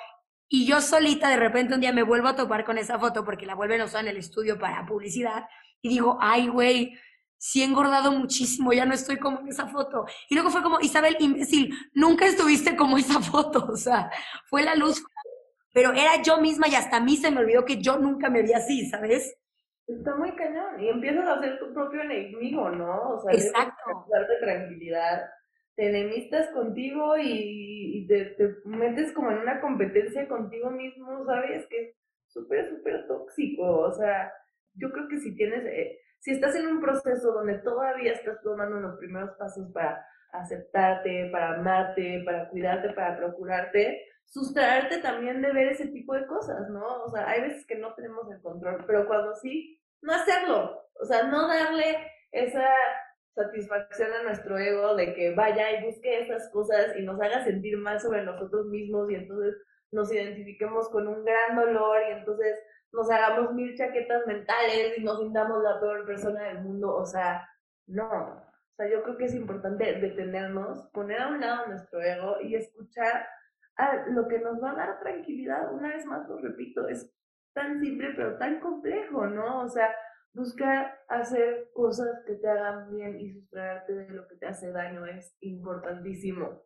y yo solita de repente un día me vuelvo a topar con esa foto porque la vuelven a usar en el estudio para publicidad y digo, ay, güey, sí he engordado muchísimo, ya no estoy como en esa foto. Y luego fue como, Isabel, imbécil, nunca estuviste como esa foto, o sea, fue la luz, pero era yo misma y hasta a mí se me olvidó que yo nunca me vi así, ¿sabes? Está muy cañón y empiezas a ser tu propio enemigo, ¿no? O sea, Exacto. darte tranquilidad te enemistas contigo y, te, metes como en una competencia contigo mismo, ¿sabes? Que es súper, súper tóxico. O sea, yo creo que si tienes, eh, si estás en un proceso donde todavía estás tomando los primeros pasos para aceptarte, para amarte, para cuidarte, para procurarte, sustraerte también de ver ese tipo de cosas, ¿no? O sea, hay veces que no tenemos el control, pero cuando sí, no hacerlo. O sea, no darle esa satisfacción a nuestro ego de que vaya y busque esas cosas y nos haga sentir mal sobre nosotros mismos y entonces nos identifiquemos con un gran dolor y entonces nos hagamos mil chaquetas mentales y nos sintamos la peor persona del mundo. O sea, no. O sea, yo creo que es importante detenernos, poner a un lado nuestro ego y escuchar lo que nos va a dar tranquilidad. Una vez más lo repito, es tan simple pero tan complejo, ¿no? O sea, buscar hacer cosas que te hagan bien y sustraerte de lo que te hace daño es importantísimo.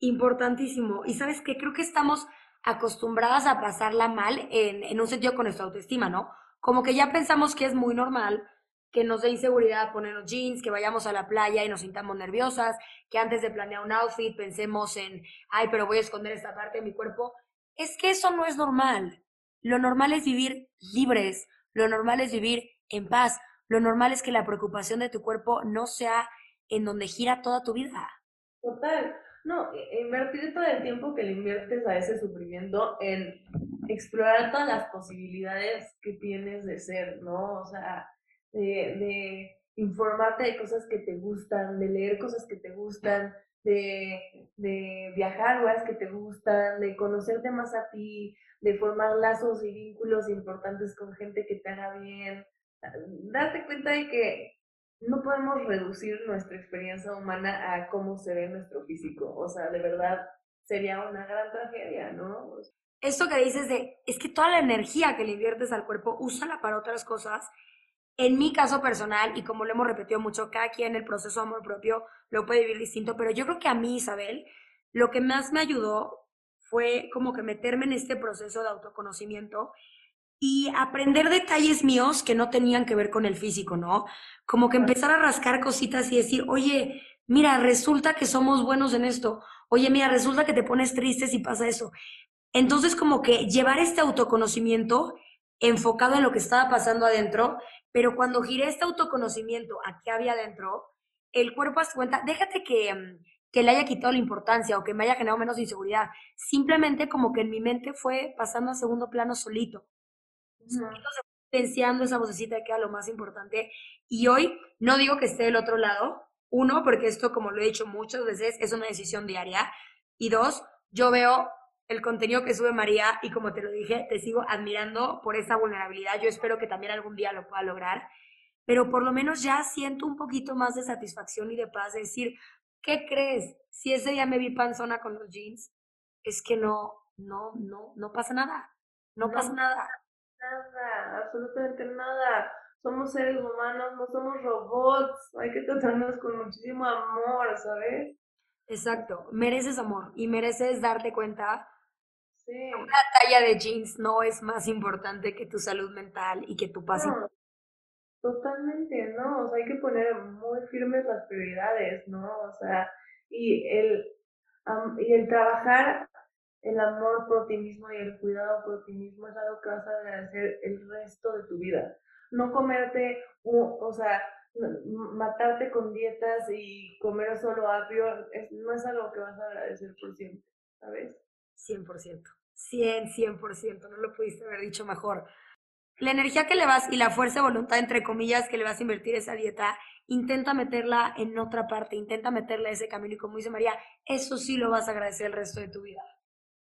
Importantísimo. Y sabes que creo que estamos acostumbradas a pasarla mal en, en, un sentido con nuestra autoestima, ¿no? Como que ya pensamos que es muy normal que nos dé inseguridad ponernos jeans, que vayamos a la playa y nos sintamos nerviosas, que antes de planear un outfit pensemos en, ay, pero voy a esconder esta parte de mi cuerpo. Es que eso no es normal. Lo normal es vivir libres, lo normal es vivir en paz. Lo normal es que la preocupación de tu cuerpo no sea en donde gira toda tu vida. Total. No, invertir todo el tiempo que le inviertes a ese sufrimiento en explorar todas las posibilidades que tienes de ser, ¿no? O sea, de, de informarte de cosas que te gustan, de leer cosas que te gustan, de, de viajar lugares que te gustan, de conocerte más a ti, de formar lazos y vínculos importantes con gente que te haga bien, date cuenta de que no podemos reducir nuestra experiencia humana a cómo se ve nuestro físico. O sea, de verdad sería una gran tragedia, ¿no? Esto que dices de, es que toda la energía que le inviertes al cuerpo, úsala para otras cosas. En mi caso personal, y como lo hemos repetido mucho, cada quien el proceso de amor propio lo puede vivir distinto, pero yo creo que a mí, Isabel, lo que más me ayudó fue como que meterme en este proceso de autoconocimiento y aprender detalles míos que no tenían que ver con el físico, ¿no? Como que empezar a rascar cositas y decir, oye, mira, resulta que somos buenos en esto. Oye, mira, resulta que te pones triste si pasa eso. Entonces, como que llevar este autoconocimiento enfocado en lo que estaba pasando adentro, pero cuando giré este autoconocimiento a qué había adentro, el cuerpo hace cuenta, déjate que, mm, que le haya quitado la importancia o que me haya generado menos inseguridad. Simplemente como que en mi mente fue pasando a segundo plano solito silenciando esa vocecita que era lo más importante. Y hoy no digo que esté del otro lado, Uno, porque esto, como lo he dicho muchas veces, es una decisión diaria. Y dos, yo veo el contenido que sube María y como te lo dije, te sigo admirando por esa vulnerabilidad. Yo espero que también algún día lo pueda lograr, pero por lo menos ya siento un poquito más de satisfacción y de paz de decir, ¿qué crees? Si ese día me vi panzona con los jeans, es que no, no, no, no pasa nada. No, pasa nada. Nada, absolutamente nada. Somos seres humanos, no somos robots. Hay que tratarnos con muchísimo amor, ¿sabes? Exacto, mereces amor y mereces darte cuenta Sí. Una talla de jeans no es más importante que tu salud mental y que tu paz. No, totalmente, ¿no? O sea, hay que poner muy firmes las prioridades, ¿no? O sea, y el, am- y el trabajar el amor por ti mismo y el cuidado por ti mismo es algo que vas a agradecer el resto de tu vida. No comerte, o sea, matarte con dietas y comer solo apio, es- no es algo que vas a agradecer por siempre, ¿sabes? 100%. 100, 100%. No lo pudiste haber dicho mejor. La energía que le vas y la fuerza de voluntad, entre comillas, que le vas a invertir esa dieta, intenta meterla en otra parte, intenta meterla a ese camino. Y como dice María, eso sí lo vas a agradecer el resto de tu vida.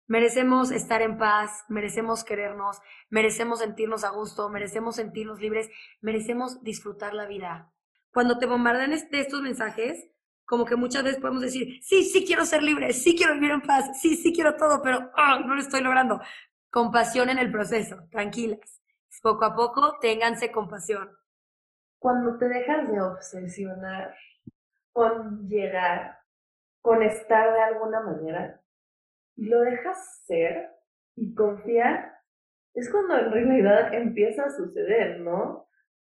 Merecemos estar en paz, merecemos querernos, merecemos sentirnos a gusto, merecemos sentirnos libres, merecemos disfrutar la vida. Cuando te bombardean de estos mensajes, como que muchas veces podemos decir, sí, sí quiero ser libre, sí quiero vivir en paz, sí, sí quiero todo, pero ah, no lo estoy logrando. Compasión en el proceso, tranquilas. Poco a poco, ténganse compasión. Cuando te dejas de obsesionar con llegar, con estar de alguna manera, lo dejas ser y confiar, es cuando en realidad empieza a suceder, ¿no?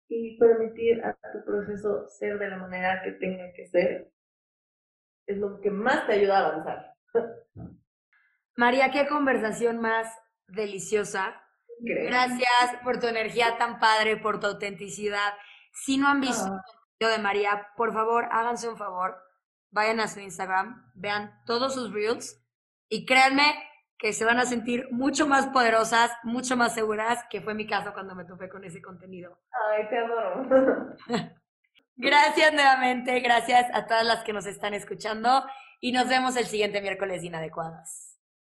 Y permitir a tu proceso ser de la manera que tenga que ser, es lo que más te ayuda a avanzar. María, qué conversación más deliciosa. Gracias por tu energía tan padre, por tu autenticidad. Si no han visto Ah. el video de María, por favor, háganse un favor, vayan a su Instagram, vean todos sus reels y créanme que se van a sentir mucho más poderosas, mucho más seguras, que fue mi caso cuando me topé con ese contenido. Ay, te adoro. Gracias nuevamente, gracias a todas las que nos están escuchando y nos vemos el siguiente miércoles inadecuadas.